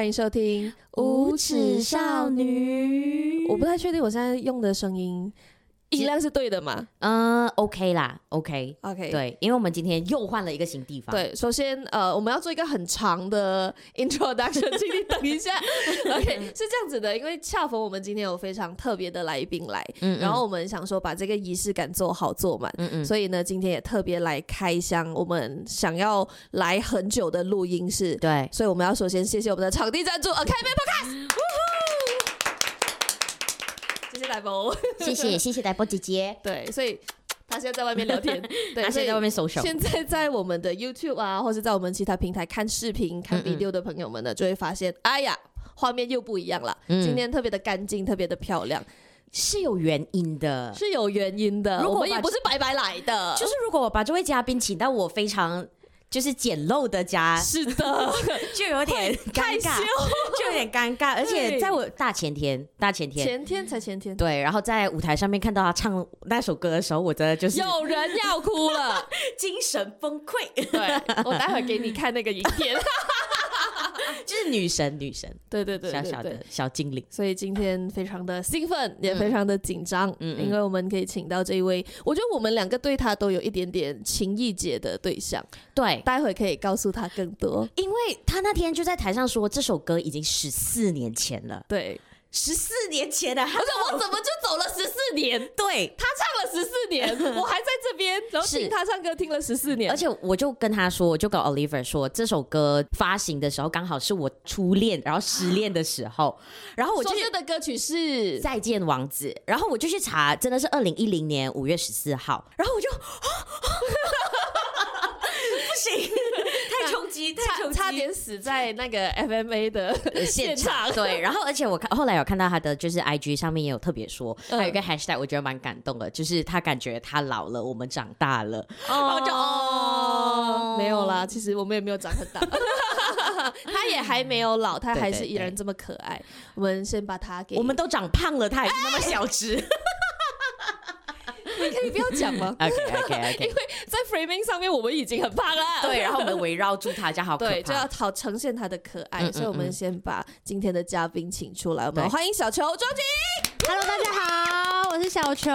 欢迎收听《无耻少女》。我不太确定我现在用的声音。音量是对的嘛？嗯，OK 啦，OK，OK. 对，因为我们今天又换了一个新地方。对，首先，呃，我们要做一个很长的 introduction，请你等一下。OK，是这样子的，因为恰逢我们今天有非常特别的来宾来，嗯，嗯，然后我们想说把这个仪式感做好做满，嗯嗯，所以呢，今天也特别来开箱我们想要来很久的录音室。对，所以我们要首先谢谢我们的场地赞助，OK，Podcast。谢谢谢 谢谢谢台波姐姐。对，所以他现在在外面聊天，对，他现在在外面搜手。现在在我们的 YouTube 啊，或者在我们其他平台看视频、看 video 的朋友们呢，就会发现，哎呀，画面又不一样了。嗯、今天特别的干净，特别的漂亮，是有原因的，是有原因的。我们也不是白白来的，就是如果我把这位嘉宾请到我非常。就是简陋的家，是的，就有点尴尬，就有点尴尬。而且在我大前天，大前天，前天才前天，对。然后在舞台上面看到他唱那首歌的时候，我真的就是有人要哭了，精神崩溃。对，我待会给你看那个影片。就是女神，女神，对对对，小小的小精灵。所以今天非常的兴奋，也非常的紧张，嗯，因为我们可以请到这一位，我觉得我们两个对他都有一点点情意结的对象。对，待会可以告诉他更多，因为他那天就在台上说这首歌已经十四年前了。对。十四年前的，而且我怎么就走了十四年？对，他唱了十四年，我还在这边，然后听他唱歌听了十四年。而且我就跟他说，我就跟 Oliver 说，这首歌发行的时候刚好是我初恋，然后失恋的时候，然后我就所有的歌曲是《再见王子》，然后我就去查，真的是二零一零年五月十四号，然后我就。不行，太冲击，太冲击，差点死在那个 FMA 的现场。对，然后而且我看后来有看到他的就是 IG 上面也有特别说，还有一个 Hashtag，我觉得蛮感动的，就是他感觉他老了，我们长大了。然后就哦，没有啦，其实我们也没有长很大，他也还没有老，他还是依然这么可爱。我们先把他给，我们都长胖了，他还是那么小只。你可以不要讲吗？OK OK OK，因为在 framing 上面我们已经很胖了。对，然后我们围绕住他，这样好可怕，对，就要好呈现他的可爱。嗯嗯嗯，所以我们先把今天的嘉宾请出来，我们欢迎小球庄菊。Hello，大家好，我是小球。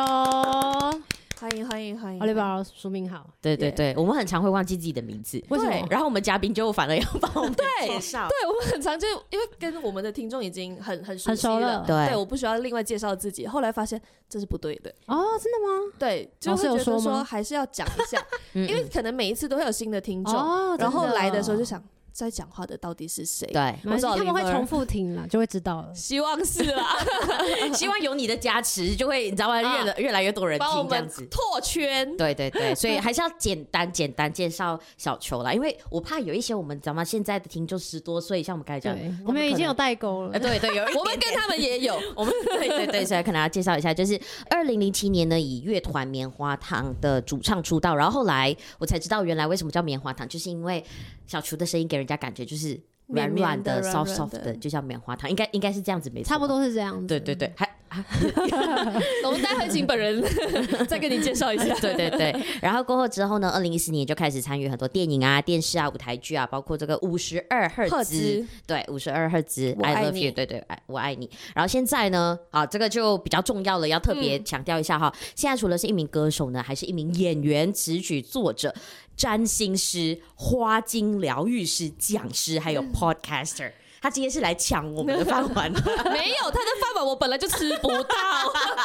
欢迎欢迎欢迎，Oliver 书名好。对对对，我们很常会忘记自己的名字，为什么？然后我们嘉宾就反而要帮我们 介绍。对，我们很常就因为跟我们的听众已经很很熟悉了，对，我不需要另外介绍自己。后来发现这是不对的。哦，真的吗？对，就会觉得说还是要讲一下，因为可能每一次都会有新的听众，然后来的时候就想。在讲话的到底是谁？对，我他们会重复听了，就会知道了。希望是啦，希望有你的加持，就会你知道吗？越越来越多人听这样子，拓圈。对对对，所以还是要简单简单介绍小球啦，因为我怕有一些我们知道吗？现在的听众十多岁，像我们刚才讲，我们已经有代沟了。对对，有我们跟他们也有，我们对对对，所以可能要介绍一下，就是二零零七年呢，以乐团棉花糖的主唱出道，然后后来我才知道原来为什么叫棉花糖，就是因为小球的声音给人家感觉就是。软软的，soft soft 的，就像棉花糖，应该应该是这样子，没错，差不多是这样子。对对对，还，我们待会请本人 再跟你介绍一下。对对对，然后过后之后呢，二零一四年就开始参与很多电影啊、电视啊、舞台剧啊，包括这个五十二赫兹，对，五十二赫兹，I love you，对对，爱我爱你。然后现在呢，啊，这个就比较重要了，要特别强调一下哈。现在除了是一名歌手呢，还是一名演员、词曲作者。占星师、花精疗愈师、讲师，还有 podcaster，他今天是来抢我们的饭碗的。没有，他的饭碗我本来就吃不到。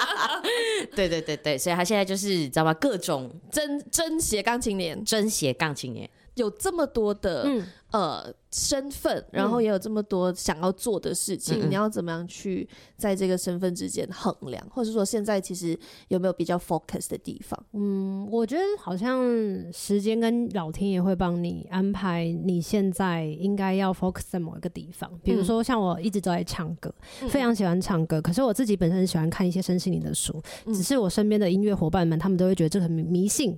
对对对对，所以他现在就是你知道吗？各种真真斜杠青年，真斜杠青年，有这么多的、嗯、呃。身份，然后也有这么多想要做的事情，嗯、你要怎么样去在这个身份之间衡量，或者说现在其实有没有比较 focus 的地方？嗯，我觉得好像时间跟老天爷会帮你安排，你现在应该要 focus 在某一个地方。比如说，像我一直都在唱歌，嗯、非常喜欢唱歌，可是我自己本身喜欢看一些身心灵的书，嗯、只是我身边的音乐伙伴们，他们都会觉得这很迷信。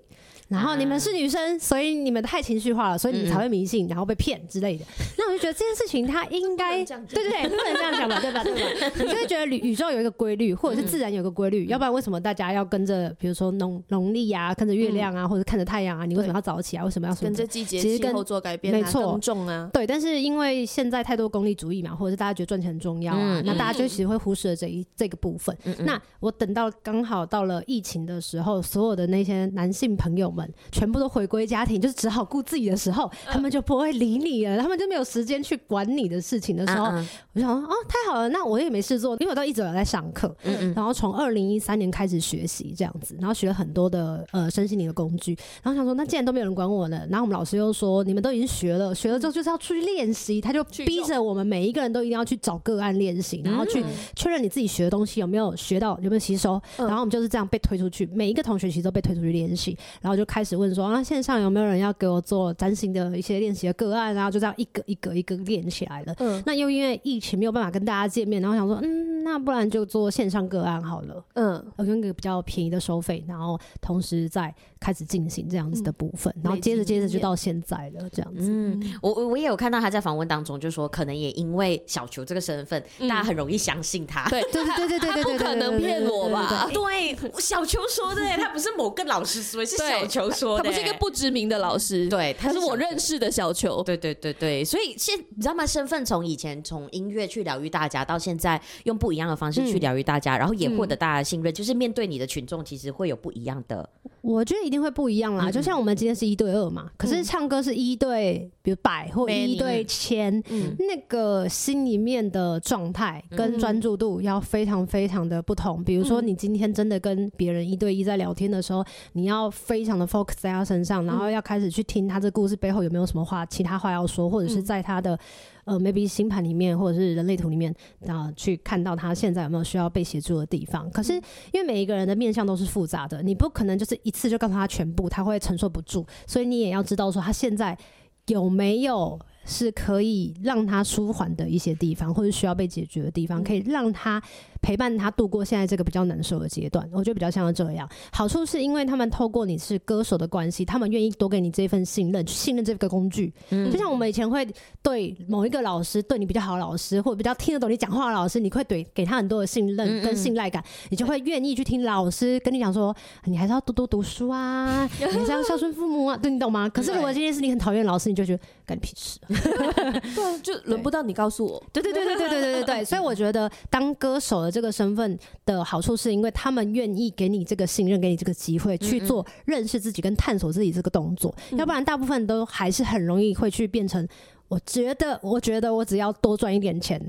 然后你们是女生，所以你们太情绪化了，所以你们才会迷信，然后被骗之类的。那我就觉得这件事情它应该，对对对，不能这样讲吧，对吧？对吧？你就会觉得宇宇宙有一个规律，或者是自然有一个规律，要不然为什么大家要跟着，比如说农农历啊，跟着月亮啊，或者看着太阳啊？你为什么要早起啊？为什么要跟着季节气候做改变？没错，重啊，对。但是因为现在太多功利主义嘛，或者是大家觉得赚钱很重要啊，那大家就其实会忽视了这一这个部分。那我等到刚好到了疫情的时候，所有的那些男性朋友们全部都回归家庭，就是只好顾自己的时候，他们就不会理你了，他们就没有时间去管你的事情的时候，我就想说哦，太好了，那我也没事做，因为我都一直有在上课，然后从二零一三年开始学习这样子，然后学了很多的呃身心灵的工具，然后想说那既然都没有人管我了，然后我们老师又说你们都已经学了，学了之后就是要出去练习，他就逼着我们每一个人都一定要去找个案练习，然后去确认你自己学的东西有没有学到，有没有吸收，然后我们就是这样被推出去，每一个同学其实都被推出去练习，然后就开始问说啊线上有没有人要给我做占星的一些练习的个案，然后就这样一个一个一个练起来了。嗯，那又因为疫情没有办法跟大家见面，然后想说嗯，那不然就做线上个案好了。嗯，我用一个比较便宜的收费，然后同时再开始进行这样子的部分，然后接着接着就到现在了这样子。嗯，我我也有看到他在访问当中就说，可能也因为小球这个身份，大家很容易相信他。对对对对对对对，不可能骗我吧？对，小球说的，他不是某个老师说，是小球说的，他不是一个不知名的老师，对，他是我认识的小球。对对对对，所以现你知道吗？身份从以前从音乐去疗愈大家，到现在用不一样的方式去疗愈大家，然后也获得大家的信任，就是面对你的群众，其实会有不一样的。我觉得一定会不一样啦，就像我们今天是一对二嘛，可是唱歌是一对，比如百或一对千，那个心里面的状态跟专注度要非常非常的不同。比如说你今天真的跟别人一对一在聊天的时候，你要非常的 focus 在他身上，然后要开始去听他这故事背后有没有什么话，其他话要说，或者是在他的。呃，maybe 星盘里面或者是人类图里面啊、呃，去看到他现在有没有需要被协助的地方。可是因为每一个人的面相都是复杂的，你不可能就是一次就告诉他全部，他会承受不住。所以你也要知道说他现在有没有是可以让他舒缓的一些地方，或者需要被解决的地方，可以让他。陪伴他度过现在这个比较难受的阶段，我觉得比较像是这样。好处是因为他们透过你是歌手的关系，他们愿意多给你这份信任，去信任这个工具。嗯，就像我们以前会对某一个老师，对你比较好的老师，或者比较听得懂你讲话的老师，你会对给他很多的信任跟信赖感，你就会愿意去听老师跟你讲说，你还是要多多读书啊，你还是要孝顺父母啊，对，你懂吗？可是如果今天是你很讨厌老师，你就觉得干你屁事，对，就轮不到你告诉我。对对对对对对对对对，所以我觉得当歌手的。这个身份的好处是因为他们愿意给你这个信任，给你这个机会去做认识自己跟探索自己这个动作，嗯嗯，要不然大部分都还是很容易会去变成，我觉得，我觉得我只要多赚一点钱，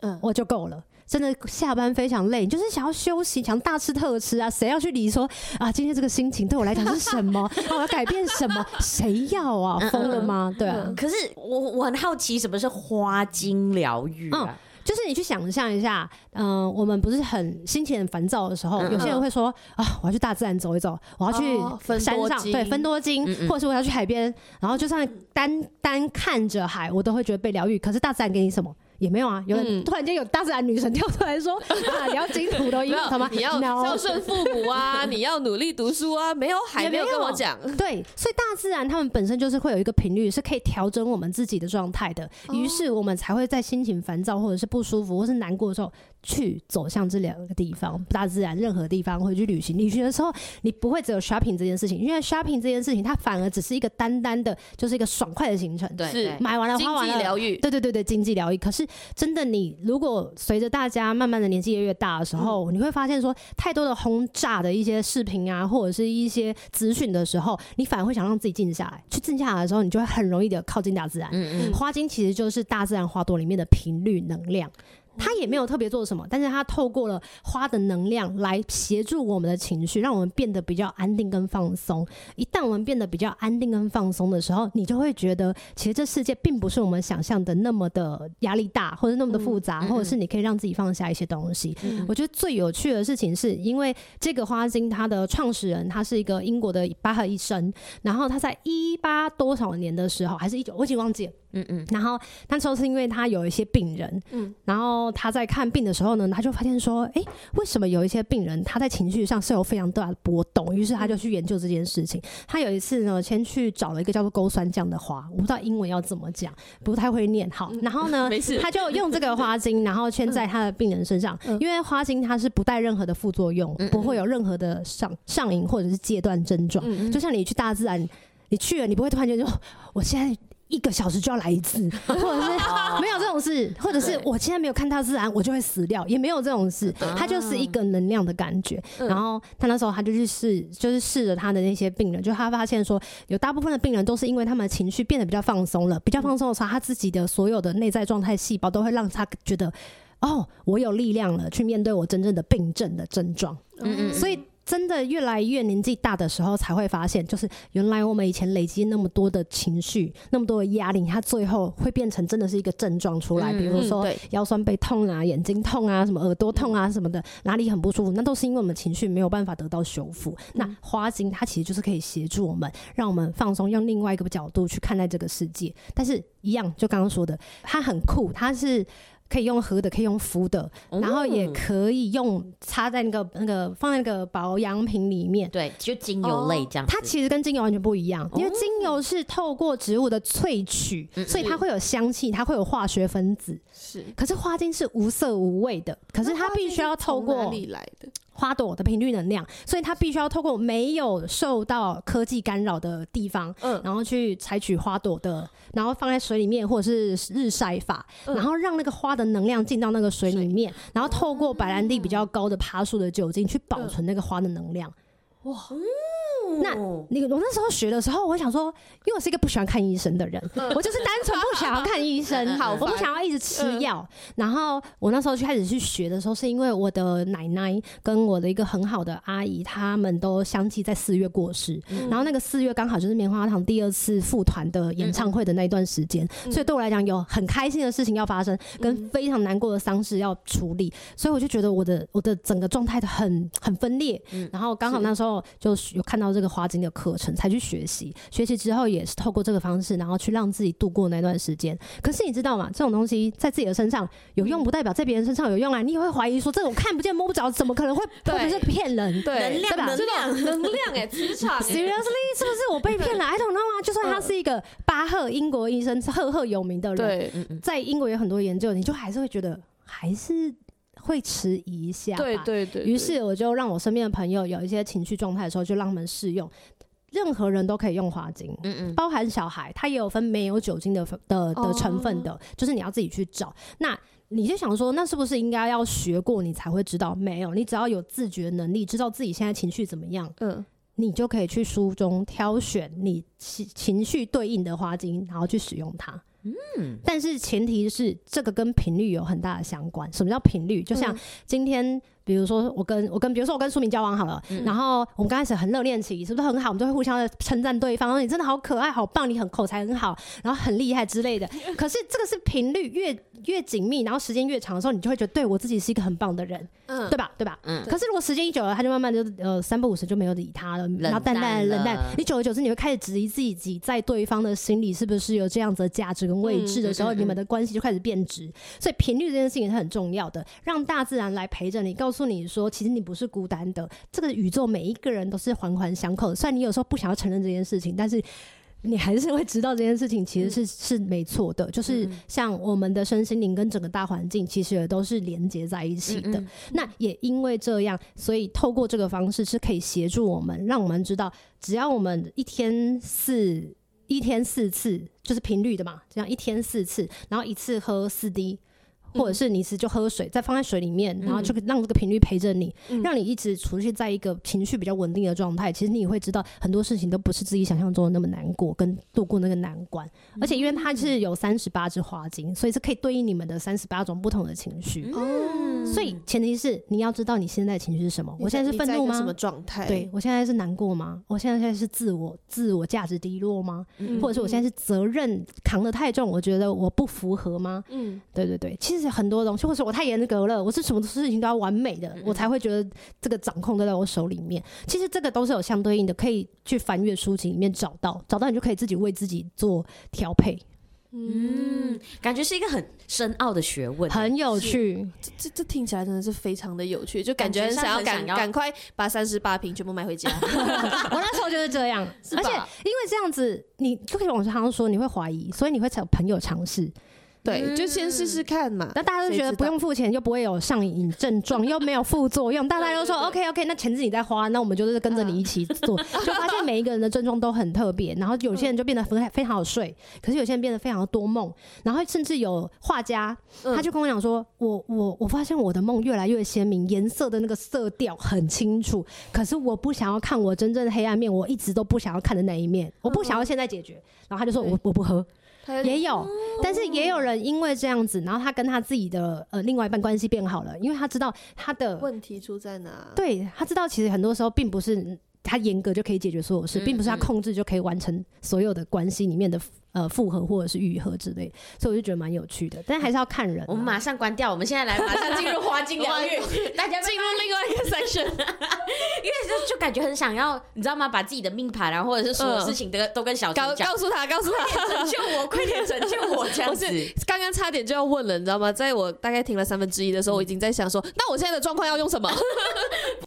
嗯，我就够了。真的下班非常累，就是想要休息，想大吃特吃啊，谁要去理说啊？今天这个心情对我来讲是什么？我 要改变什么？谁要啊？疯了吗？对啊。可是我我很好奇，什么是花精疗愈啊？嗯就是你去想象一下，嗯、呃，我们不是很心情很烦躁的时候，嗯、有些人会说啊，我要去大自然走一走，我要去山上，哦、对，分多金，嗯嗯，或者是我要去海边，然后就算单单看着海，我都会觉得被疗愈。可是大自然给你什么？也没有啊，有人突然间有大自然女神跳出来说：“ 啊，你要金土都一样，吗？你要孝顺父母啊，你要努力读书啊，没有还没有跟我讲。对，所以大自然他们本身就是会有一个频率，是可以调整我们自己的状态的。于是我们才会在心情烦躁或者是不舒服或是难过的时候，去走向这两个地方，大自然任何地方会去旅行。旅行的时候，你不会只有 shopping 这件事情，因为 shopping 这件事情它反而只是一个单单的，就是一个爽快的行程。对，是买完了花完了，经济疗愈。对对对对，经济疗愈。可是。真的，你如果随着大家慢慢的年纪越越大的时候，嗯、你会发现说，太多的轰炸的一些视频啊，或者是一些资讯的时候，你反而会想让自己静下来。去静下来的时候，你就会很容易的靠近大自然。嗯嗯，花精其实就是大自然花朵里面的频率能量。他也没有特别做什么，但是他透过了花的能量来协助我们的情绪，让我们变得比较安定跟放松。一旦我们变得比较安定跟放松的时候，你就会觉得，其实这世界并不是我们想象的那么的压力大，或者那么的复杂，或者是你可以让自己放下一些东西。我觉得最有趣的事情是因为这个花精，它的创始人他是一个英国的巴赫医生，然后他在一八多少年的时候，还是一九，我已经忘记了。嗯嗯，然后那时候是因为他有一些病人，嗯，然后他在看病的时候呢，他就发现说，哎，为什么有一些病人他在情绪上是有非常大的波动？于是他就去研究这件事情。他有一次呢，先去找了一个叫做勾酸酱的花，我不知道英文要怎么讲，不太会念。好，然后呢，没事，他就用这个花精，然后圈在他的病人身上，因为花精它是不带任何的副作用，不会有任何的上上瘾或者是戒断症状。就像你去大自然，你去了，你不会突然间就我现在。一个小时就要来一次，或者是没有这种事，或者是我现在没有看大自然，我就会死掉，也没有这种事。他就是一个能量的感觉。然后他那时候他就去试，就是试着他的那些病人，就他发现说，有大部分的病人都是因为他们的情绪变得比较放松了，比较放松的时候，他自己的所有的内在状态细胞都会让他觉得，哦，我有力量了，去面对我真正的病症的症状。嗯嗯，所以。真的越来越年纪大的时候，才会发现，就是原来我们以前累积那么多的情绪，那么多的压力，它最后会变成真的是一个症状出来。比如说腰酸背痛啊、眼睛痛啊、什么耳朵痛啊什么的，哪里很不舒服，那都是因为我们情绪没有办法得到修复。那花精它其实就是可以协助我们，让我们放松，用另外一个角度去看待这个世界。但是，一样就刚刚说的，它很酷，它是。可以用喝的，可以用敷的，然后也可以用插在那个那个放在那个保养品里面。对，就精油类这样。它其实跟精油完全不一样，因为精油是透过植物的萃取，所以它会有香气，它会有化学分子。是，可是花精是无色无味的，可是它必须要透过哪里来的？花朵的频率能量，所以它必须要透过没有受到科技干扰的地方，嗯，然后去采取花朵的，然后放在水里面或者是日晒法，嗯、然后让那个花的能量进到那个水里面，然后透过白兰地比较高的趴数的酒精去保存那个花的能量。哇！那那个我那时候学的时候，我想说，因为我是一个不喜欢看医生的人，我就是单纯不想要看医生，好，我不想要一直吃药。然后我那时候就开始去学的时候，是因为我的奶奶跟我的一个很好的阿姨，他们都相继在四月过世。然后那个四月刚好就是棉花糖第二次复团的演唱会的那一段时间，所以对我来讲有很开心的事情要发生，跟非常难过的丧事要处理，所以我就觉得我的我的整个状态很很分裂。然后刚好那时候就有看到这个。这个花精的课程才去学习，学习之后也是透过这个方式，然后去让自己度过那段时间。可是你知道吗？这种东西在自己的身上有用，不代表在别人身上有用啊！你也会怀疑说，这种看不见摸不着，怎么可能会会不会是骗人？对，能量，能量，能量，哎，磁场，Seriously，是不是我被骗了？I don't know 啊！就算他是一个巴赫英国医生，赫赫有名的人，在英国有很多研究，你就还是会觉得还是。会迟疑一下，对对对。于是我就让我身边的朋友有一些情绪状态的时候，就让他们试用。任何人都可以用花精，嗯嗯，包含小孩，他也有分没有酒精的的的成分的，就是你要自己去找。那你就想说，那是不是应该要学过你才会知道？没有，你只要有自觉能力，知道自己现在情绪怎么样，嗯，你就可以去书中挑选你情情绪对应的花精，然后去使用它。嗯，但是前提是这个跟频率有很大的相关。什么叫频率？就像今天。比如说我跟我跟比如说我跟苏明交往好了，嗯、然后我们刚开始很热恋期，是不是很好？我们就会互相的称赞对方，说你真的好可爱、好棒，你很口才很好，然后很厉害之类的。可是这个是频率越越紧密，然后时间越长的时候，你就会觉得对我自己是一个很棒的人，嗯，对吧？对吧？嗯。可是如果时间一久了，他就慢慢就呃三不五时就没有理他了，然后淡淡冷淡。你久而久之，你会开始质疑自己在对方的心里是不是有这样子的价值跟位置的时候，嗯、你们的关系就开始变质。所以频率这件事情是很重要的，让大自然来陪着你，告诉你说，其实你。不是孤单的，这个宇宙每一个人都是环环相扣的。虽然你有时候不想要承认这件事情，但是你还是会知道这件事情其实是、嗯、是没错的。就是像我们的身心灵跟整个大环境，其实也都是连接在一起的。嗯嗯，那也因为这样，所以透过这个方式是可以协助我们，让我们知道，只要我们一天四一天四次，就是频率的嘛，这样一天四次，然后一次喝四滴。或者是你是就喝水，再放在水里面，然后就让这个频率陪着你，嗯、让你一直处于在一个情绪比较稳定的状态。其实你也会知道很多事情都不是自己想象中的那么难过，跟度过那个难关。而且因为它是有三十八支花精，所以是可以对应你们的三十八种不同的情绪。嗯、所以前提是你要知道你现在的情绪是什么。我现在是愤怒吗？什么状态？对，我现在是难过吗？我现在现在是自我自我价值低落吗？嗯、或者是我现在是责任扛得太重，我觉得我不符合吗？嗯，对对对，其实。很多东西，或者我太严格了，我是什么事情都要完美的，嗯、我才会觉得这个掌控都在我手里面。其实这个都是有相对应的，可以去翻阅书籍里面找到，找到你就可以自己为自己做调配。嗯，感觉是一个很深奥的学问，很有趣。这这这听起来真的是非常的有趣，就感觉很想要赶赶快把三十八瓶全部买回家。我那时候就是这样，而且因为这样子，你就可以往常说你会怀疑，所以你会找朋友尝试。对，就先试试看嘛。那大家都觉得不用付钱，就不会有上瘾症状，又没有副作用，大家都说 OK OK，那钱自己在花，那我们就是跟着你一起做，就发现每一个人的症状都很特别。然后有些人就变得非非常好睡，可是有些人变得非常的多梦。然后甚至有画家，他就跟我讲说，我我我发现我的梦越来越鲜明，颜色的那个色调很清楚，可是我不想要看我真正的黑暗面，我一直都不想要看的那一面，我不想要现在解决。然后他就说我我不喝。也有，但是也有人因为这样子，然后他跟他自己的呃另外一半关系变好了，因为他知道他的问题出在哪。对，他知道其实很多时候并不是他严格就可以解决所有事，并不是他控制就可以完成所有的关系里面的。呃，复合或者是愈合之类，所以我就觉得蛮有趣的，但还是要看人、啊。我们马上关掉，我们现在来马上进入花精疗愈，大家 进入另外一个 session，因为就就感觉很想要，你知道吗？把自己的命盘啊，或者是所有事情都、嗯、都跟小陈讲，告诉他，告诉他，拯救我，快点拯救我，这样子。刚刚差点就要问了，你知道吗？在我大概听了三分之一的时候，我已经在想说，那我现在的状况要用什么？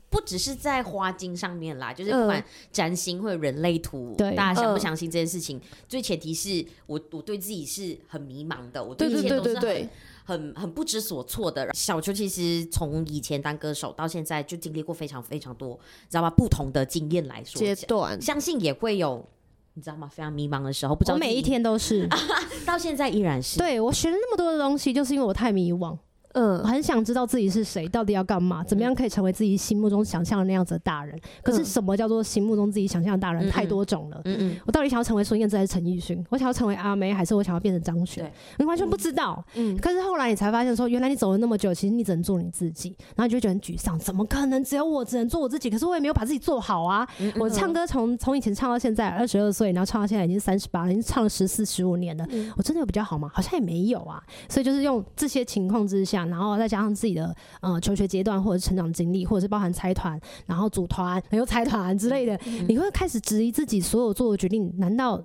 不只是在花精上面啦，就是不管占星或者人类图，对、嗯，大家相不相信这件事情？最前提是。我我对自己是很迷茫的，我对一切都是很很很不知所措的。小秋其实从以前当歌手到现在，就经历过非常非常多，知道吗？不同的经验来说阶段，相信也会有，你知道吗？非常迷茫的时候，不知道每一天都是，到现在依然是。对，我学了那么多的东西，就是因为我太迷惘。嗯，很想知道自己是谁，到底要干嘛，怎么样可以成为自己心目中想象的那样子的大人？可是什么叫做心目中自己想象的大人？太多种了。嗯嗯，我到底想要成为孙燕姿还是陈奕迅？我想要成为阿妹还是我想要变成张悬？你完全不知道。嗯，可是后来你才发现说，原来你走了那么久，其实你只能做你自己，然后你就会觉得很沮丧。怎么可能只有我只能做我自己？可是我也没有把自己做好啊！我唱歌从从以前唱到现在二十二岁，然后唱到现在已经三十八了，已经唱了十四十五年了。我真的有比较好吗？好像也没有啊。所以就是用这些情况之下，然后再加上。自己的呃求学阶段，或者成长经历，或者是包含财团，然后组团，还有财团之类的，嗯、你会开始质疑自己所有做的决定，难道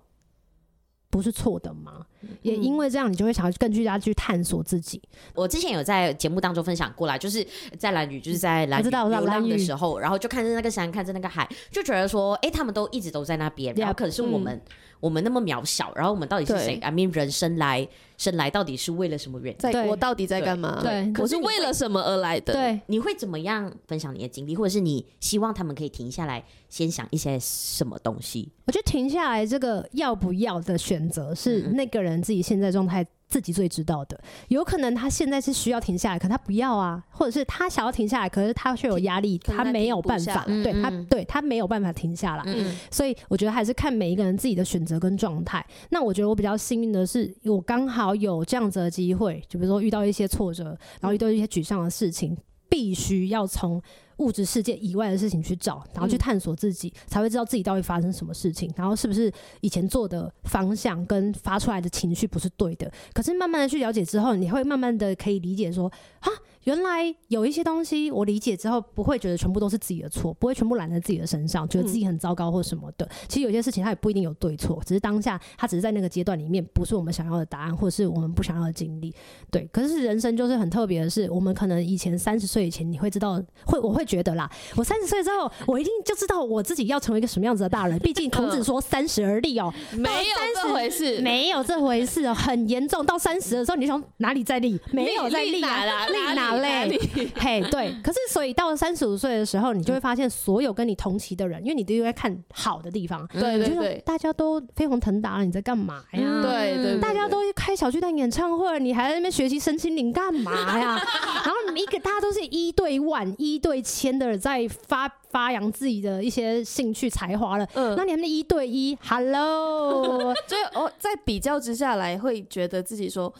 不是错的吗？嗯、也因为这样，你就会想要更加去探索自己。我之前有在节目当中分享过来，就是在兰屿，就是在兰屿流浪的时候，然后就看着那个山，看着那个海，就觉得说，哎、欸，他们都一直都在那边，然后可是我们。嗯我们那么渺小，然后我们到底是谁？I mean，人生来生来到底是为了什么原因？在我到底在干嘛？对，我是为了什么而来的？对，你会怎么样分享你的经历，或者是你希望他们可以停下来，先想一些什么东西？我觉得停下来这个要不要的选择是那个人自己现在状态。自己最知道的，有可能他现在是需要停下来，可他不要啊，或者是他想要停下来，可是他却有压力，他没有办法，对他，对他没有办法停下来。嗯，所以我觉得还是看每一个人自己的选择跟状态。那我觉得我比较幸运的是，我刚好有这样子的机会，就比如说遇到一些挫折，然后遇到一些沮丧的事情，必须要从。物质世界以外的事情去找，然后去探索自己，嗯、才会知道自己到底发生什么事情，然后是不是以前做的方向跟发出来的情绪不是对的。可是慢慢的去了解之后，你会慢慢的可以理解说，啊，原来有一些东西我理解之后，不会觉得全部都是自己的错，不会全部揽在自己的身上，觉得自己很糟糕或什么的。其实有些事情它也不一定有对错，只是当下它只是在那个阶段里面不是我们想要的答案，或是我们不想要的经历。对，可是人生就是很特别的是，我们可能以前三十岁以前你会知道，会我会。觉得啦，我三十岁之后，我一定就知道我自己要成为一个什么样子的大人。毕竟孔子说 “三十而立”哦，没有这回事，没有这回事哦，很严重。到三十的时候，你从哪里再立？没有再立啊，立哪嘞？嘿，对。可是，所以到了三十五岁的时候，你就会发现，所有跟你同期的人，因为你都会看好的地方，对对对，大家都飞黄腾达了，你在干嘛呀？对对，大家都开小巨蛋演唱会，你还在那边学习身心灵干嘛呀？然后你一个大家都是一对万、一对千的人在发发扬自己的一些兴趣才华了，嗯，那你们一对一，Hello，所以哦，在比较之下来，会觉得自己说，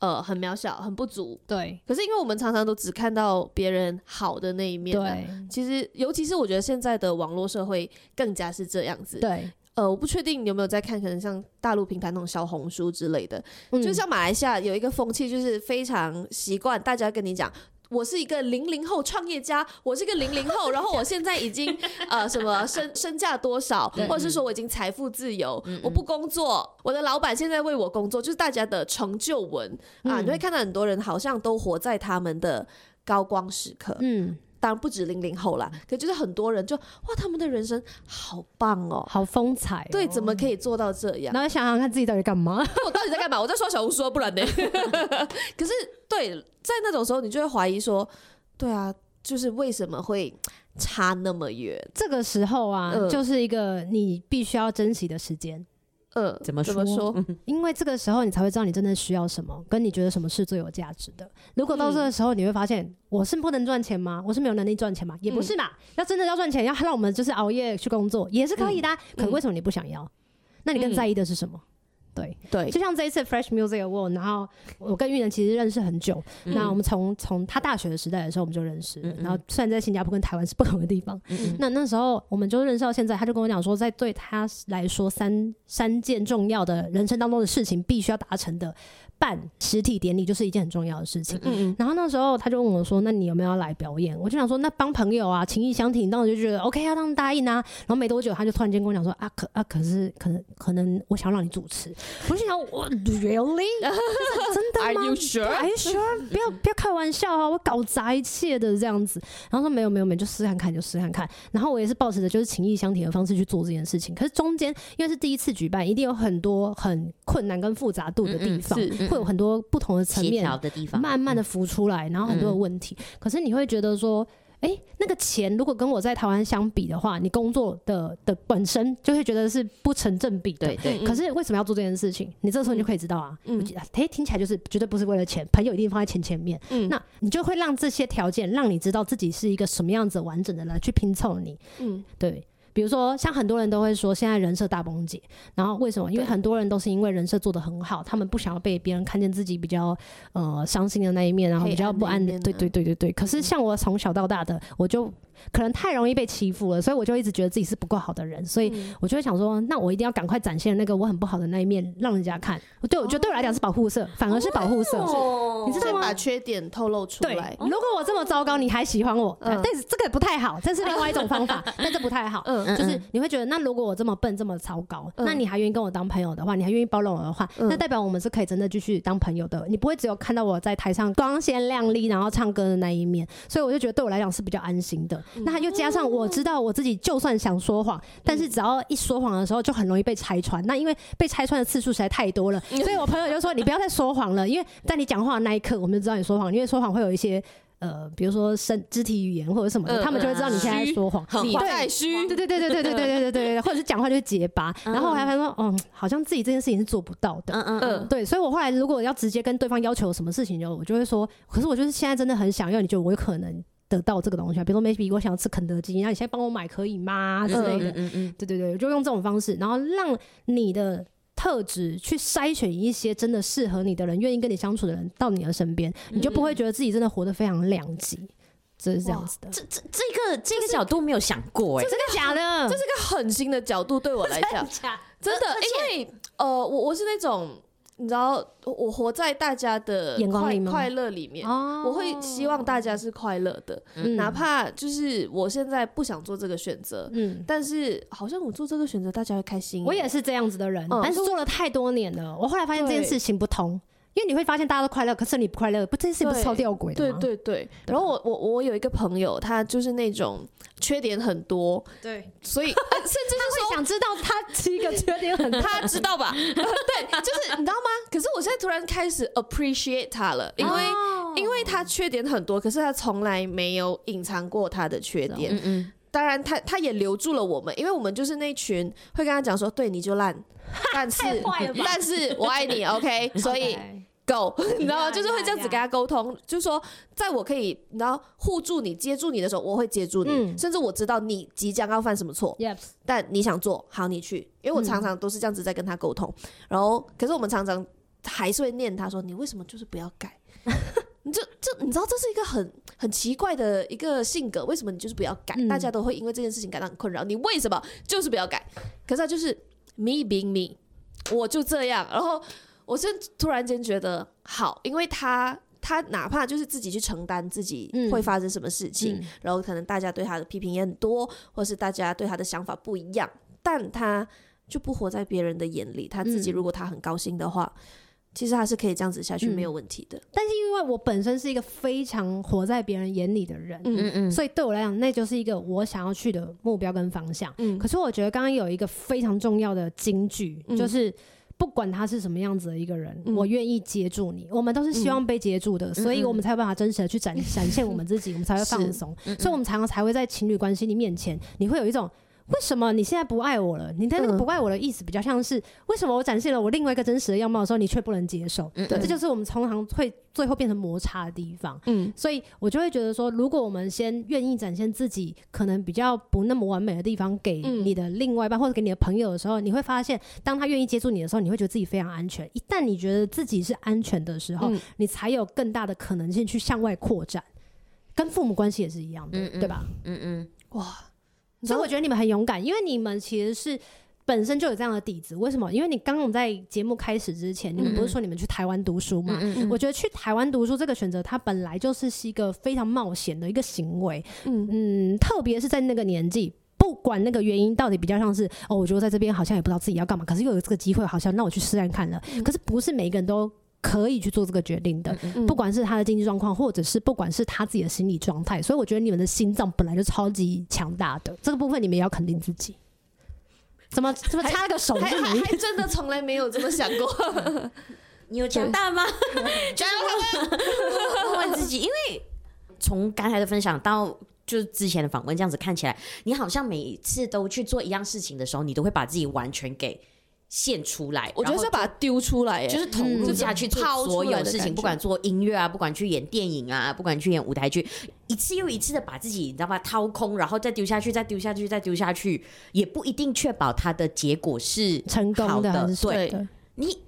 呃，很渺小，很不足，对。可是因为我们常常都只看到别人好的那一面，对。其实，尤其是我觉得现在的网络社会更加是这样子，对。呃，我不确定你有没有在看，可能像大陆平台那种小红书之类的，嗯，就像马来西亚有一个风气，就是非常习惯大家跟你讲。我是一个零零后创业家，我是一个零零后，然后我现在已经呃什么身身价多少，或者是说我已经财富自由，嗯、我不工作，我的老板现在为我工作，就是大家的成就文啊，你会看到很多人好像都活在他们的高光时刻，嗯。当然不止零零后啦，可就是很多人就哇，他们的人生好棒哦，好风采、哦，对，怎么可以做到这样？然后想想看自己到底干嘛？我到底在干嘛？我在刷小红书，不然呢？可是对，在那种时候，你就会怀疑说，对啊，就是为什么会差那么远？这个时候啊，呃、就是一个你必须要珍惜的时间。呃，怎么说？因为这个时候你才会知道你真的需要什么，跟你觉得什么是最有价值的。如果到这个时候你会发现，我是不能赚钱吗？我是没有能力赚钱吗？也不是嘛。要真的要赚钱，要让我们就是熬夜去工作也是可以的。可为什么你不想要？那你更在意的是什么？对对，就像这一次 Fresh Music Award，然后我跟玉人其实认识很久。嗯、那我们从从他大学的时代的时候我们就认识，嗯嗯，然后虽然在新加坡跟台湾是不同的地方，那那时候我们就认识到现在，他就跟我讲说，在对他来说三三件重要的人生当中的事情必须要达成的。办实体典礼就是一件很重要的事情，嗯嗯，然后那时候他就问我说：“那你有没有要来表演？”我就想说：“那帮朋友啊，情谊相挺，当时就觉得 OK，要让答应啊。”然后没多久，他就突然间跟我讲说：“啊，可啊，可是可能可能，我想让你主持。”我就想：“我 Really？真的吗 Are you sure? Are you sure？不要 不要开玩笑啊！我搞砸一切的这样子。”然后说：“没有没有没有，就试看看，就试看看。”然后我也是抱持着就是情意相挺的方式去做这件事情。可是中间因为是第一次举办，一定有很多很困难跟复杂度的地方，嗯嗯会有很多不同的。层面的地方慢慢的浮出来，然后很多的问题。可是你会觉得说，哎，那个钱如果跟我在台湾相比的话，你工作的的本身就会觉得是不成正比的。对对。可是为什么要做这件事情？你这时候你就可以知道啊。嗯。哎，听起来就是绝对不是为了钱，朋友一定放在钱前面。嗯。那你就会让这些条件让你知道自己是一个什么样子完整的人去拼凑你。嗯。对。比如说，像很多人都会说，现在人设大崩解，然后为什么？因为很多人都是因为人设做得很好，他们不想要被别人看见自己比较呃伤心的那一面，然后比较不安的。对对对对对。可是像我从小到大的，我就。可能太容易被欺负了，所以我就一直觉得自己是不够好的人，所以我就会想说，那我一定要赶快展现那个我很不好的那一面，让人家看。对，我觉得对我来讲是保护色，反而是保护色，你知道吗？把缺点透露出来。如果我这么糟糕，你还喜欢我，但是这个不太好，这是另外一种方法，但这不太好。嗯，就是你会觉得，那如果我这么笨，这么糟糕，那你还愿意跟我当朋友的话，你还愿意包容我的话，那代表我们是可以真的继续当朋友的。你不会只有看到我在台上光鲜亮丽，然后唱歌的那一面，所以我就觉得对我来讲是比较安心的。那又加上。我知道我自己就算想说谎，但是只要一说谎的时候，就很容易被拆穿。那因为被拆穿的次数实在太多了，所以我朋友就说：“你不要再说谎了，因为在你讲话的那一刻，我们就知道你说谎。因为说谎会有一些呃，比如说身肢体语言或者什么的，他们就会知道你现在在说谎。你太虚，对对对对对对对对对对，或者是讲话就是结巴。然后我还发现说，嗯，好像自己这件事情是做不到的。嗯嗯嗯，对。所以我后来如果要直接跟对方要求什么事情，就我就会说，可是我就是现在真的很想要，你觉得我有可能？得到这个东西啊，比如说 maybe 我想要吃肯德基，那你现在帮我买可以吗？之类的，嗯嗯嗯，对对对，就用这种方式，然后让你的特质去筛选一些真的适合你的人，愿意跟你相处的人到你的身边，你就不会觉得自己真的活得非常两极，这是这样子的。这这这个这个角度没有想过哎，真的假的？这是个很新的角度对我来讲，真的，因为呃，我我是那种。你知道，我活在大家的眼光里快乐里面，我会希望大家是快乐的，哪怕就是我现在不想做这个选择，嗯，但是好像我做这个选择，大家会开心。我也是这样子的人，但是做了太多年了，我后来发现这件事情不通。因为你会发现大家都快乐，可是你不快乐，不这是不是超吊诡的吗？对对对。然后我我我有一个朋友，他就是那种缺点很多，对，所以甚至 是会想知道他七个缺点很多，他知道吧？对，就是你知道吗？可是我现在突然开始 appreciate 他了，因为因为他缺点很多，可是他从来没有隐藏过他的缺点。嗯嗯。当然，他他也留住了我们，因为我们就是那群会跟他讲说，对，你就烂，但是但是我爱你，OK，所以。Go，你知道吗？就是会这样子跟他沟通，就是说，在我可以，你知道护住你、接住你的时候，我会接住你，嗯、甚至我知道你即将要犯什么错.但你想做好，你去，因为我常常都是这样子在跟他沟通，嗯、然后，可是我们常常还是会念他说，你为什么就是不要改？你就这你知道这是一个很很奇怪的一个性格，为什么你就是不要改？嗯、大家都会因为这件事情感到很困扰，你为什么就是不要改？可是他就是 me being me，我就这样，然后。我是突然间觉得好，因为他他哪怕就是自己去承担自己会发生什么事情，嗯、然后可能大家对他的批评也很多，或是大家对他的想法不一样，但他就不活在别人的眼里。他自己如果他很高兴的话，嗯、其实他是可以这样子下去，没有问题的。但是因为我本身是一个非常活在别人眼里的人，嗯嗯嗯，所以对我来讲，那就是一个我想要去的目标跟方向。嗯，可是我觉得刚刚有一个非常重要的金句，嗯、就是。不管他是什么样子的一个人，嗯、我愿意接住你。我们都是希望被接住的，嗯、所以我们才有办法真实的去展展现我们自己，嗯、我们才会放松。嗯、所以，我们常常才会在情侣关系里面前，你会有一种。为什么你现在不爱我了？你的那个不爱我的意思比较像是，为什么我展现了我另外一个真实的样貌的时候，你却不能接受？对，这就是我们通常会最后变成摩擦的地方。嗯，所以我就会觉得说，如果我们先愿意展现自己可能比较不那么完美的地方给你的另外一半或者给你的朋友的时候，你会发现，当他愿意接触你的时候，你会觉得自己非常安全。一旦你觉得自己是安全的时候，你才有更大的可能性去向外扩展。跟父母关系也是一样的，对吧？嗯嗯，哇。所以我觉得你们很勇敢，因为你们其实是本身就有这样的底子。为什么？因为你刚刚在节目开始之前，你们不是说你们去台湾读书吗？嗯嗯嗯，我觉得去台湾读书这个选择，它本来就是是一个非常冒险的一个行为。嗯嗯，特别是在那个年纪，不管那个原因到底比较像是哦，我觉得在这边好像也不知道自己要干嘛，可是又有这个机会，好像那我去试试看了。可是不是每一个人都。可以去做这个决定的，不管是他的经济状况，或者是不管是他自己的心理状态，所以我觉得你们的心脏本来就超级强大的，这个部分你们也要肯定自己。怎么怎么插个手？还还还真的从来没有这么想过。你有强大吗？强大吗？问问自己，因为从刚才的分享到就是之前的访问这样子看起来，你好像每一次都去做一样事情的时候，你都会把自己完全给。献出来，我觉得是把它丢出来，就是投入下去做所有事情，不管做音乐啊，不管去演电影啊，不管去演舞台剧，一次又一次的把自己，你知道吧，掏空，然后再丢下去，再丢下去，再丢下去，也不一定确保它的结果是成功的。对，你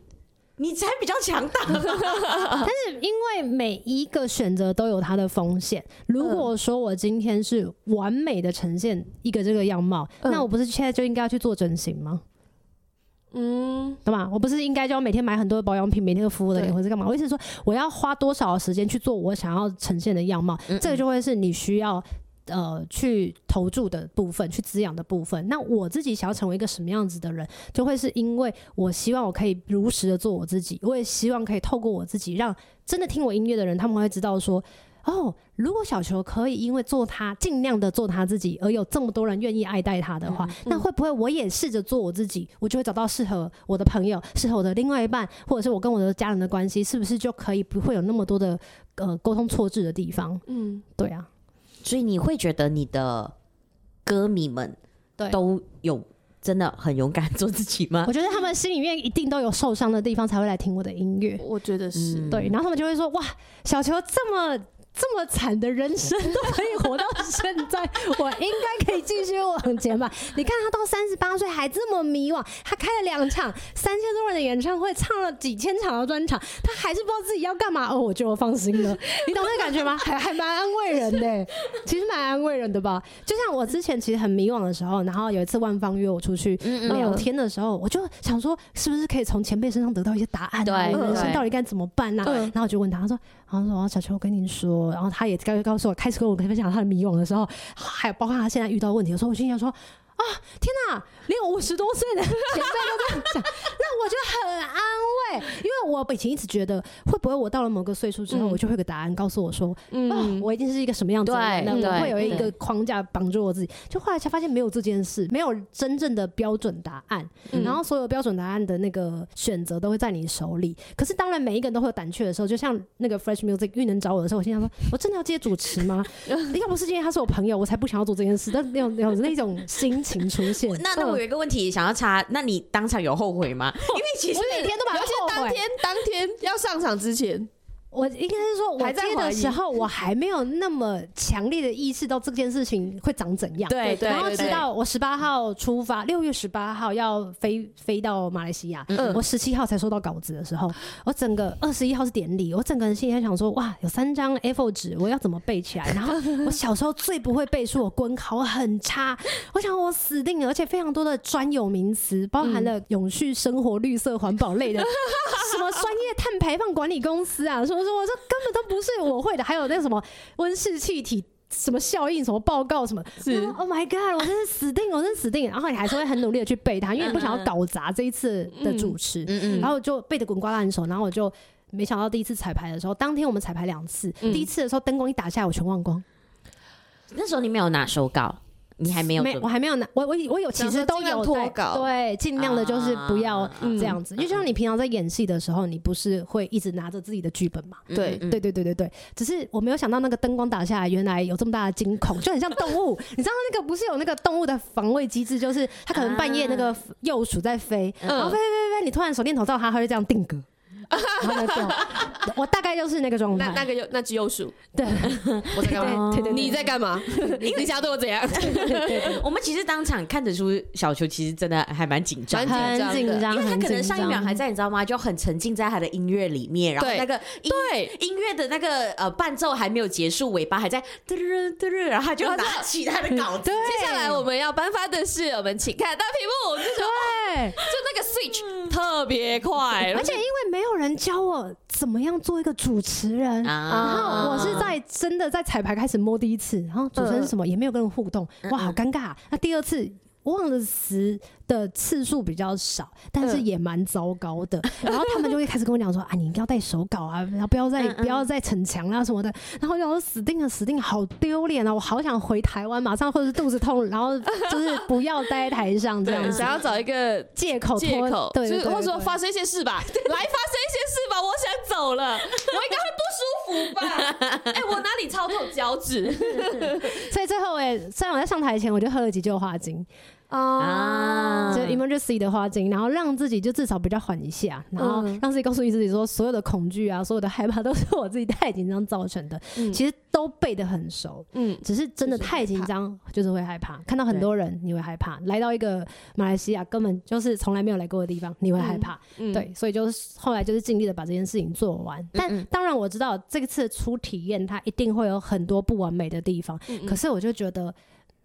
你才比较强大。但是因为每一个选择都有它的风险。如果说我今天是完美的呈现一个这个样貌，那我不是现在就应该要去做整形吗？嗯，懂吗？我不是应该就要每天买很多的保养品，每天都敷的脸，或者干嘛？我意思是说，我要花多少时间去做我想要呈现的样貌？嗯嗯，这个就会是你需要呃去投注的部分，去滋养的部分。那我自己想要成为一个什么样子的人，就会是因为我希望我可以如实的做我自己，我也希望可以透过我自己，让真的听我音乐的人，他们会知道说。哦，如果小球可以因为做他，尽量的做他自己，而有这么多人愿意爱戴他的话，嗯嗯、那会不会我也试着做我自己，我就会找到适合我的朋友，适合我的另外一半，或者是我跟我的家人的关系，是不是就可以不会有那么多的呃沟通错置的地方？嗯，对啊，所以你会觉得你的歌迷们都有真的很勇敢做自己吗？我觉得他们心里面一定都有受伤的地方，才会来听我的音乐。我觉得是、嗯、对，然后他们就会说：哇，小球这么。这么惨的人生都可以活到现在，我应该可以继续往前吧？你看他到三十八岁还这么迷惘，他开了两场三千多人的演唱会，唱了几千场的专场，他还是不知道自己要干嘛。哦，我就放心了，你懂那感觉吗？还还蛮安慰人的，其实蛮安慰人的吧？就像我之前其实很迷惘的时候，然后有一次万芳约我出去聊天的时候，我就想说，是不是可以从前辈身上得到一些答案？对，人生到底该怎么办呢？然后我就问他，他说，然后说，小秋，我跟你说。然后他也告告诉我，开始跟我分享他的迷惘的时候，还有包括他现在遇到问题的时候，我心想说。啊！天哪，连五十多岁的前辈都这样讲，那我就很安慰，因为我以前一直觉得，会不会我到了某个岁数之后，我就会有个答案告诉我说，嗯，我一定是一个什么样子的人，我会有一个框架绑住我自己。就后来才发现没有这件事，没有真正的标准答案，然后所有标准答案的那个选择都会在你手里。可是当然每一个人都会有胆怯的时候，就像那个 Fresh Music 玉能找我的时候，我心想说，我真的要接主持吗？要不是因为他是我朋友，我才不想要做这件事。但那种那种那种心情。情出现，那那我有一个问题想要查，那你当场有后悔吗？因为其实我每天都把它后悔。当天当天要上场之前。我应该是说，我接的时候，我还没有那么强烈的意识到这件事情会长怎样。对对。然后直到我十八号出发，六月十八号要飞飞到马来西亚，我十七号才收到稿子的时候，我整个二十一号是典礼，我整个人心里在想说，哇，有三张 A4 纸，我要怎么背起来？然后我小时候最不会背书，我国文考很差，我想我死定了，而且非常多的专有名词，包含了永续生活、绿色环保类的，什么专业碳排放管理公司啊，说。我说我说根本都不是我会的，还有那个什么温室气体。什么效应？什么报告？什么？是 Oh my God！我真是死定，我真是死定。然后你还是会很努力的去背它，因为你不想要搞砸这一次的主持。嗯嗯。然后就背的滚瓜烂熟。然后我就没想到第一次彩排的时候，当天我们彩排两次。第一次的时候灯光一打下来，我全忘光。那时候你没有拿手稿。你还没有？没，我还没有拿。我我我有，其实都有脱稿。对，尽量的就是不要这样子。就像你平常在演戏的时候，你不是会一直拿着自己的剧本嘛？对，对，对，对，对，对。只是我没有想到那个灯光打下来，原来有这么大的惊恐，就很像动物。你知道那个不是有那个动物的防卫机制，就是它可能半夜那个幼鼠在飞，然后飞飞飞飞，你突然手电筒照它，它会这样定格。我大概就是那个状态，那那个又那只幼鼠，对，我在干嘛？你在干嘛？你想要对我怎样？我们其实当场看得出小球其实真的还蛮紧张，很紧张，因为他可能上一秒还在，你知道吗？就很沉浸在他的音乐里面，然后那个对音乐的那个呃伴奏还没有结束，尾巴还在嘟噜嘟噜，然后他就拿起他的稿子。接下来我们要颁发的是，我们请看大屏幕，对，就那个 switch 特别快，而且因为没有人。人教我怎么样做一个主持人，然后我是在真的在彩排开始摸第一次，然后主持人是什么也没有跟人互动，哇，好尴尬。那第二次。忘了词的次数比较少，但是也蛮糟糕的。然后他们就会开始跟我讲说：“啊，你一定要带手稿啊，然后不要再不要再逞强啊什么的。”然后我说：“死定了，死定了，好丢脸啊！我好想回台湾，马上或者是肚子痛，然后就是不要待在台上这样子，想要找一个借口借口，对，就是或者说发生一些事吧，来发生我想走了，我应该会不舒服吧？哎，我哪里超痛？脚趾。所以最后哎，虽然我在上台前我就喝了几救花精。啊，就 emergency 的花精，然后让自己就至少比较缓一下，然后让自己告诉你自己说，所有的恐惧啊，所有的害怕都是我自己太紧张造成的。其实都背得很熟，嗯，只是真的太紧张，就是会害怕。看到很多人，你会害怕；来到一个马来西亚，根本就是从来没有来过的地方，你会害怕。对，所以就是后来就是尽力的把这件事情做完。但当然我知道这次初体验，它一定会有很多不完美的地方。可是我就觉得。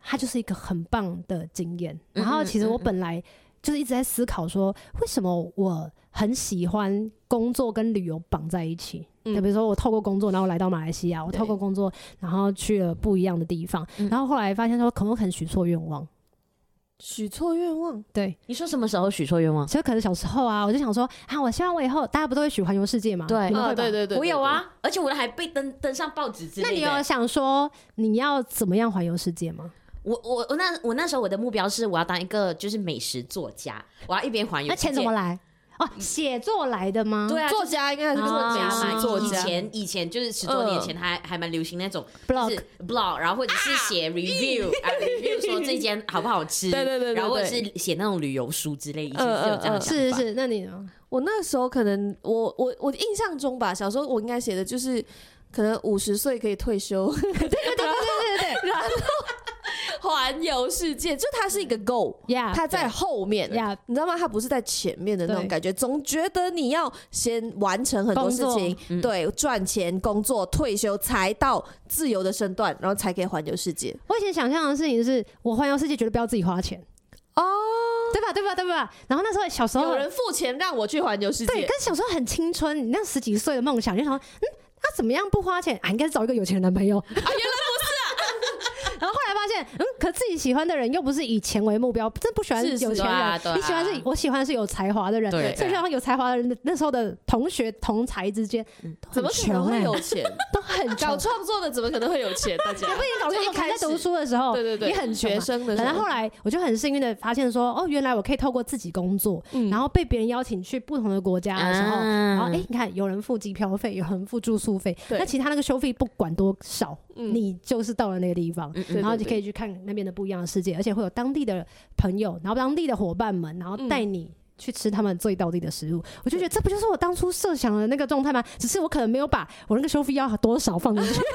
它就是一个很棒的经验。然后，其实我本来就是一直在思考说，为什么我很喜欢工作跟旅游绑在一起？就比如说，我透过工作，然后来到马来西亚，我透过工作，然后去了不一样的地方。然后后来发现说，可能很许错愿望。许错愿望？对，你说什么时候许错愿望？其实可能小时候啊，我就想说啊，我希望我以后大家不都会许环游世界吗？对，对对对，我有啊，而且我还被登登上报纸之类的。那你有想说你要怎么样环游世界吗？我我我那我那时候我的目标是我要当一个就是美食作家，我要一边环游。那钱怎么来？哦，写作来的吗？对啊，作家应该是作家嘛。作家以前以前就是十多年前还还蛮流行那种 blog blog，然后或者是写 review 啊 review 说这间好不好吃，对对对，然后或者是写那种旅游书之类，以前是有这样的。是是是，那你呢？我那时候可能我我我印象中吧，小时候我应该写的就是可能五十岁可以退休。对对对对对对，然后。环游世界，就它是一个 goal，它在后面，你知道吗？它不是在前面的那种感觉，总觉得你要先完成很多事情，对，赚钱、工作、退休，才到自由的身段，然后才可以环游世界。我以前想象的事情是，我环游世界绝对不要自己花钱哦，对吧？对吧？对吧？然后那时候小时候有人付钱让我去环游世界，对，跟小时候很青春，你那十几岁的梦想，就想嗯，他怎么样不花钱啊？应该是找一个有钱的男朋友现，嗯，可自己喜欢的人又不是以钱为目标，真不喜欢有钱人。你喜欢是，我喜欢是有才华的人。对，所以像有才华的人，那时候的同学同才之间，怎么可能会有钱？都很搞创作的，怎么可能会有钱？大家。也不一定搞创作，还在读书的时候，对对对，也很学生的。然后后来我就很幸运的发现说，哦，原来我可以透过自己工作，然后被别人邀请去不同的国家的时候，然后哎，你看有人付机票费，有人付住宿费，那其他那个收费不管多少，你就是到了那个地方。然后就可以去看那边的不一样的世界，而且会有当地的朋友，然后当地的伙伴们，然后带你去吃他们最道地的食物。我就觉得这不就是我当初设想的那个状态吗？只是我可能没有把我那个收费要多少放进去。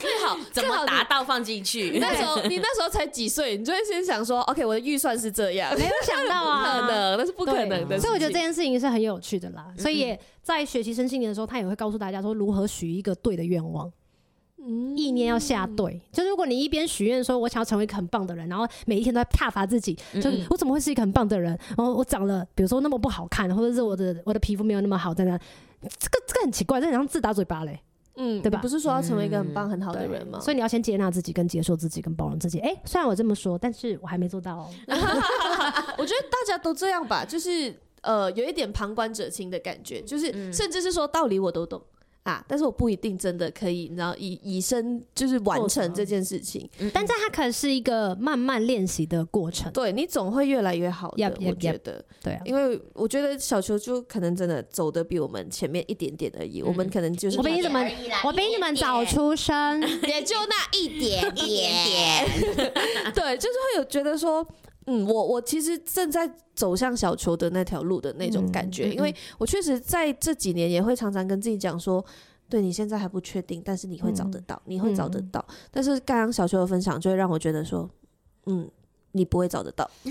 更好，怎么达到放进去？那时候你那时候才几岁，你就会先想说，OK，我的预算是这样，没有想到啊，可能那是不可能的。所以我觉得这件事情是很有趣的啦。所以也在学习身心灵的时候，他也会告诉大家说如何许一个对的愿望。意念要下对，就是如果你一边许愿说我想要成为一个很棒的人，然后每一天都在挞伐自己，就是我怎么会是一个很棒的人？然后我长了，比如说那么不好看，或者是我的我的皮肤没有那么好，在那，这个这个很奇怪，这好像自打嘴巴嘞，嗯，对吧？不是说要成为一个很棒很好的人吗？所以你要先接纳自己，跟接受自己，跟包容自己。哎，虽然我这么说，但是我还没做到哦。我觉得大家都这样吧，就是呃，有一点旁观者清的感觉，就是甚至是说道理我都懂。啊！但是我不一定真的可以，你知道，以以身就是完成这件事情。嗯、但是它可能是一个慢慢练习的过程。对，你总会越来越好的。Yep, yep, 我觉得，对啊，因为我觉得小球就可能真的走的比我们前面一点点而已。嗯、我们可能就是我比你们，我比你们早出生，也就那一点点 点。对，就是会有觉得说。嗯，我我其实正在走向小球的那条路的那种感觉，因为我确实在这几年也会常常跟自己讲说，对你现在还不确定，但是你会找得到，嗯、你会找得到。嗯、但是刚刚小球的分享就会让我觉得说，嗯，你不会找得到，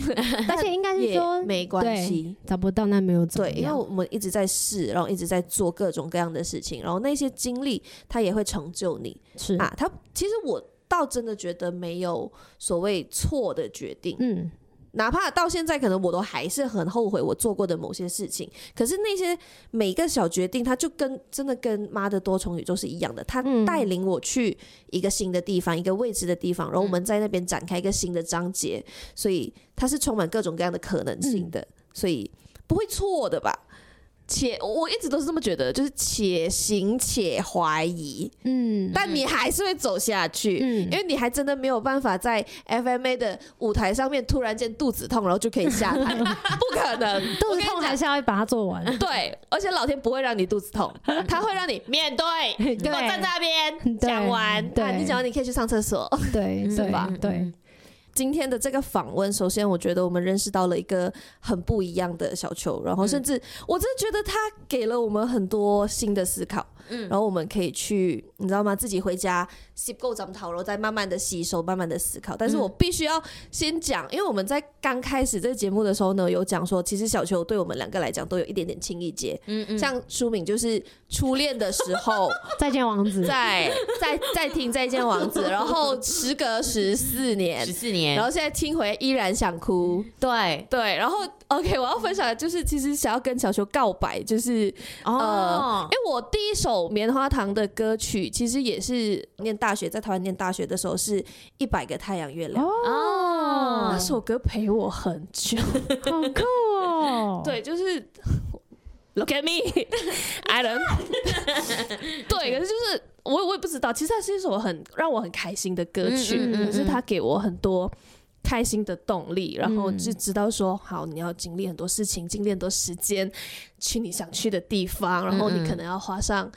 而且应该是说没关系，找不到那没有。对，因为我们一直在试，然后一直在做各种各样的事情，然后那些经历它也会成就你。是啊，他其实我倒真的觉得没有所谓错的决定。嗯。哪怕到现在，可能我都还是很后悔我做过的某些事情。可是那些每个小决定，它就跟真的跟妈的多重宇宙是一样的。它带领我去一个新的地方，一个未知的地方，然后我们在那边展开一个新的章节。所以它是充满各种各样的可能性的，所以不会错的吧？且我一直都是这么觉得，就是且行且怀疑，嗯，但你还是会走下去，嗯，因为你还真的没有办法在 FMA 的舞台上面突然间肚子痛，然后就可以下台，不可能，肚子痛还是要把它做完，对，而且老天不会让你肚子痛，他会让你面对，对，我站在那边讲完，对，你讲完你可以去上厕所，对，是吧？对。今天的这个访问，首先我觉得我们认识到了一个很不一样的小球，然后甚至我真的觉得他给了我们很多新的思考。嗯，然后我们可以去，你知道吗？自己回家吸够枕头，然后再慢慢的吸收，慢慢的思考。但是我必须要先讲，因为我们在刚开始这个节目的时候呢，有讲说，其实小球对我们两个来讲都有一点点轻易结。嗯嗯，像书敏就是初恋的时候，再见王子，在在在听再见王子，然后时隔十四年，十四年，然后现在听回依然想哭。对对，然后 OK，我要分享的就是，其实想要跟小球告白，就是哦、呃，因为我第一首。棉花糖的歌曲其实也是念大学，在台湾念大学的时候是一百个太阳月亮哦，那首歌陪我很久，好酷哦。对，就是 Look at me，Adam。对，可是就是我我也不知道，其实它是一首很让我很开心的歌曲，嗯嗯嗯嗯，可是它给我很多开心的动力，然后就知道说，好，你要经历很多事情，经历很多时间，去你想去的地方，然后你可能要花上。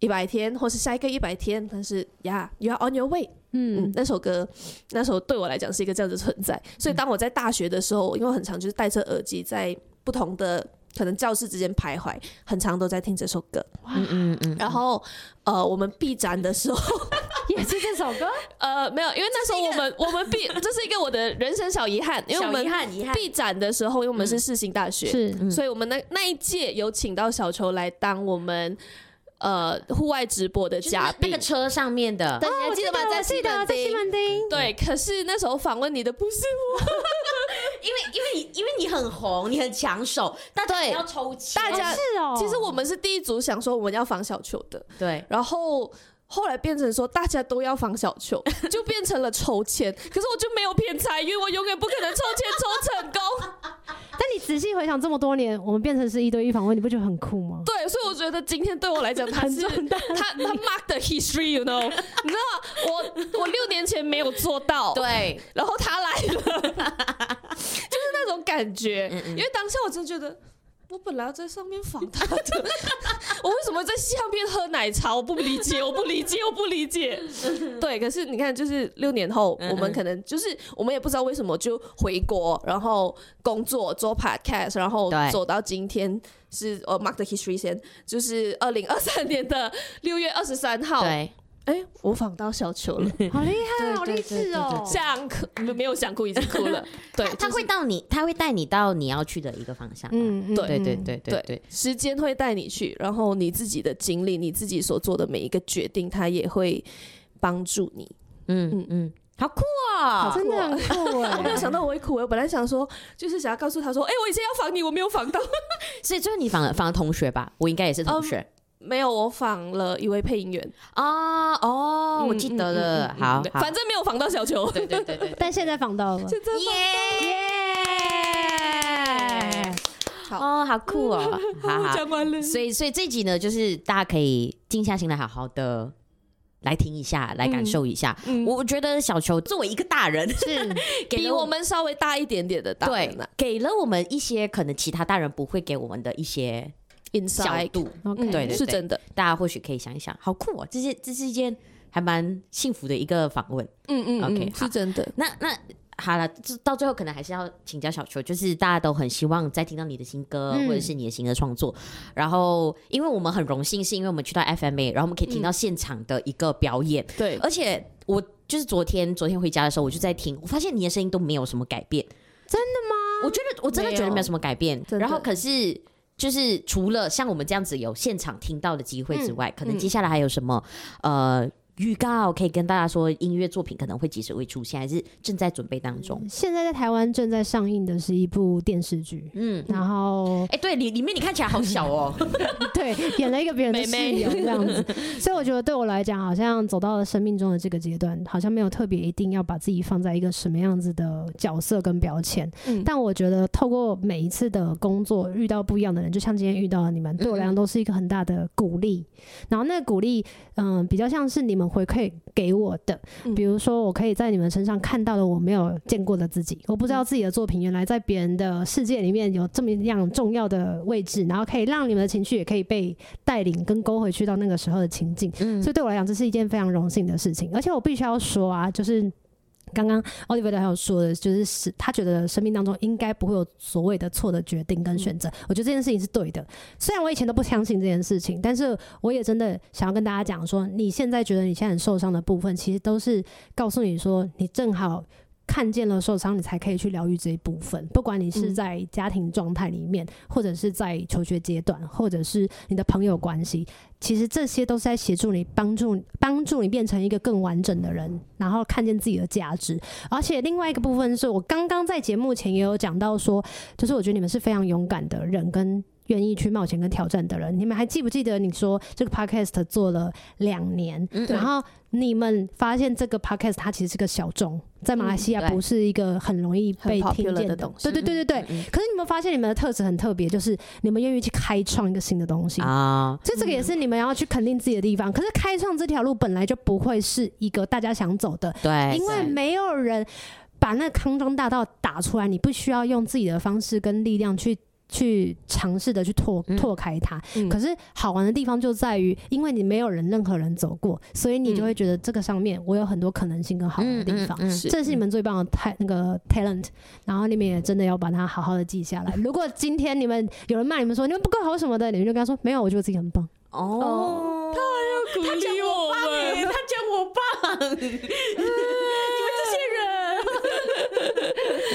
一百天，或是下一个一百天，但是呀、yeah，You are on your way。嗯，嗯，那首歌，那首对我来讲是一个这样的存在。所以当我在大学的时候，因为很常就是戴着耳机，在不同的可能教室之间徘徊，很常都在听这首歌。嗯嗯嗯。然后呃，我们闭展的时候 也是这首歌。呃，没有，因为那时候我们我们闭 这是一个我的人生小遗憾，因为我们毕展的时候，因为我们是世新大学，是、嗯，所以我们那那一届有请到小球来当我们。呃，户外直播的嘉宾，那个车上面的，对，你还记得吗？在西门町，西门町。对，可是那时候访问你的不是我，因为因为你因为你很红，你很抢手，大家要抽签，大家是哦。其实我们是第一组想说我们要防小球的，对，然后。后来变成说大家都要防小球，就变成了抽签。可是我就没有偏财运，因为我永远不可能抽签抽成功。但你仔细回想这么多年，我们变成是一对一访问，你不觉得很酷吗？对，所以我觉得今天对我来讲，他是他他 mark the history，you know？你知道我我六年前没有做到，对，然后他来了，就是那种感觉。因为当下我真的觉得。我本来要在上面访他的，我为什么在下面喝奶茶？我不理解，我不理解，我不理解。对，可是你看，就是六年后，我们可能就是我们也不知道为什么就回国，然后工作做 podcast，然后走到今天是呃 mark the history 先，就是二零二三年的六月二十三号。对。哎，我仿到小球了，好厉害，好励志哦！想哭没有想哭，已经哭了。对，他会到你，他会带你到你要去的一个方向。嗯，对对对对对，时间会带你去，然后你自己的经历，你自己所做的每一个决定，他也会帮助你。嗯嗯嗯，好酷啊，真的很酷哎！我没有想到我会哭，我本来想说，就是想要告诉他说，哎，我以前要仿你，我没有仿到，所以就是你仿了访了同学吧？我应该也是同学。没有，我仿了一位配音员。啊，哦，我记得了，好，反正没有访到小球，对对对对，但现在访到了，现在耶！耶，哦，好酷哦，好，讲完了，所以所以这集呢，就是大家可以静下心来，好好的来听一下，来感受一下。我觉得小球作为一个大人，是。比我们稍微大一点点的大人，给了我们一些可能其他大人不会给我们的一些。角度，对对，是真的。大家或许可以想一想，好酷哦！这些这是一件还蛮幸福的一个访问。嗯嗯，OK，是真的。那那好了，到最后可能还是要请教小球，就是大家都很希望再听到你的新歌或者是你的新的创作。然后，因为我们很荣幸，是因为我们去到 FMA，然后我们可以听到现场的一个表演。对，而且我就是昨天昨天回家的时候，我就在听，我发现你的声音都没有什么改变。真的吗？我觉得我真的觉得没有什么改变。然后可是。就是除了像我们这样子有现场听到的机会之外，嗯、可能接下来还有什么、嗯、呃？预告可以跟大家说，音乐作品可能会几时会出现，还是正在准备当中？现在在台湾正在上映的是一部电视剧，嗯，然后哎，对，里里面你看起来好小哦，对，演了一个别人的室友这样子，所以我觉得对我来讲，好像走到了生命中的这个阶段，好像没有特别一定要把自己放在一个什么样子的角色跟标签。嗯，但我觉得透过每一次的工作，遇到不一样的人，就像今天遇到的你们，对我来讲都是一个很大的鼓励。然后那个鼓励，嗯，比较像是你们。回馈给我的，比如说我可以在你们身上看到了我没有见过的自己，我不知道自己的作品原来在别人的世界里面有这么样重要的位置，然后可以让你们的情绪也可以被带领跟勾回去到那个时候的情境，所以对我来讲这是一件非常荣幸的事情，而且我必须要说啊，就是。刚刚 Oliver 还有说的，就是是他觉得生命当中应该不会有所谓的错的决定跟选择。我觉得这件事情是对的。虽然我以前都不相信这件事情，但是我也真的想要跟大家讲说，你现在觉得你现在很受伤的部分，其实都是告诉你说，你正好。看见了受伤，你才可以去疗愈这一部分。不管你是在家庭状态里面，或者是在求学阶段，或者是你的朋友关系，其实这些都是在协助你，帮助帮助你变成一个更完整的人，然后看见自己的价值。而且另外一个部分是我刚刚在节目前也有讲到说，就是我觉得你们是非常勇敢的人，跟愿意去冒险跟挑战的人。你们还记不记得你说这个 podcast 做了两年，然后你们发现这个 podcast 它其实是个小众。在马来西亚不是一个很容易被听见的东西，对对对对对。可是你们发现你们的特质很特别，就是你们愿意去开创一个新的东西啊，所以这个也是你们要去肯定自己的地方。可是开创这条路本来就不会是一个大家想走的，对，因为没有人把那康庄大道打出来，你不需要用自己的方式跟力量去。去尝试的去拓拓开它，嗯、可是好玩的地方就在于，因为你没有人任何人走过，所以你就会觉得这个上面我有很多可能性跟好玩的地方，嗯嗯嗯、这是你们最棒的太那个 talent，然后你们也真的要把它好好的记下来。如果今天你们有人骂你们说你们不够好什么的，你们就跟他说没有，我觉得自己很棒。哦，他还要鼓励我们，他讲我棒，你们这些人，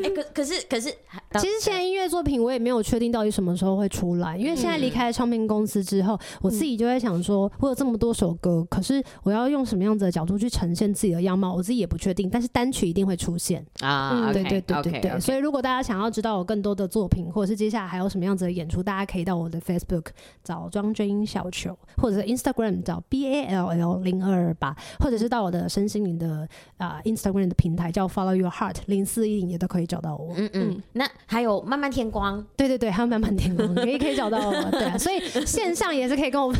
人，哎，可可是可是。其实现在音乐作品我也没有确定到底什么时候会出来，因为现在离开了唱片公司之后，我自己就在想说，我有这么多首歌，可是我要用什么样子的角度去呈现自己的样貌，我自己也不确定。但是单曲一定会出现啊，对对对对对。所以如果大家想要知道我更多的作品，或者是接下来还有什么样子的演出，大家可以到我的 Facebook 找庄鹃瑛小球，或者是 Instagram 找 B A L L 零二二八，或者是到我的身心灵的啊、呃、Instagram 的平台叫 Follow Your Heart 零四一零也都可以找到我。嗯嗯，那。还有慢慢天光，对对对，还有慢慢天光，可以可以找到我，对啊，所以线上也是可以跟我们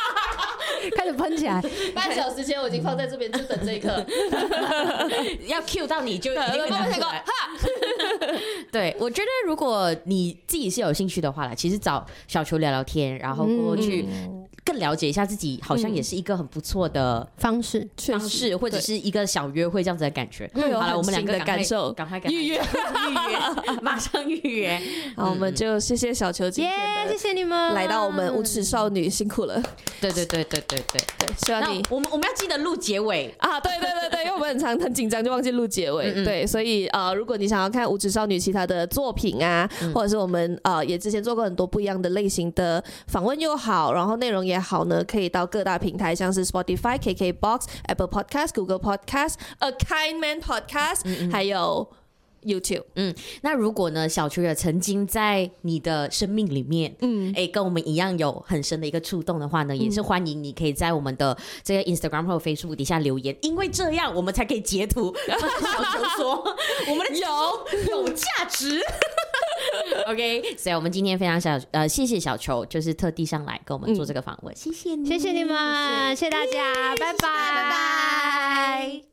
开始喷起来。半小时前我已经放在这边，就等这一刻，要 cue 到你就一定会拿出来。对，我觉得如果你自己是有兴趣的话啦，其实找小球聊聊天，然后过去。更了解一下自己，好像也是一个很不错的方式方式，或者是一个小约会这样子的感觉。好了，我们两个的感受，赶快预约 预约，马上预约。好，我们就谢谢小球今天的，谢谢你们来到我们无耻少女辛苦了。对对对对对对对，希望你我们我们要记得录结尾啊！对对对对，因为我们很常很紧张就忘记录结尾。对，所以呃，如果你想要看无耻少女其他的作品啊，或者是我们呃也之前做过很多不一样的类型的访问又好，然后内容也好呢，可以到各大平台，像是 Spotify、KKBox、Apple Podcast、Google Podcast、A Kind Man Podcast，还有。YouTube，嗯，那如果呢，小球也曾经在你的生命里面，嗯，哎、欸，跟我们一样有很深的一个触动的话呢，嗯、也是欢迎你可以在我们的这个 Instagram 或 Facebook 底下留言，因为这样我们才可以截图，小球说。我们的有。有价值。OK，所以我们今天非常小呃，谢谢小球，就是特地上来跟我们做这个访问，嗯、谢谢你，谢谢你们，谢谢，谢谢大家，拜拜，拜拜。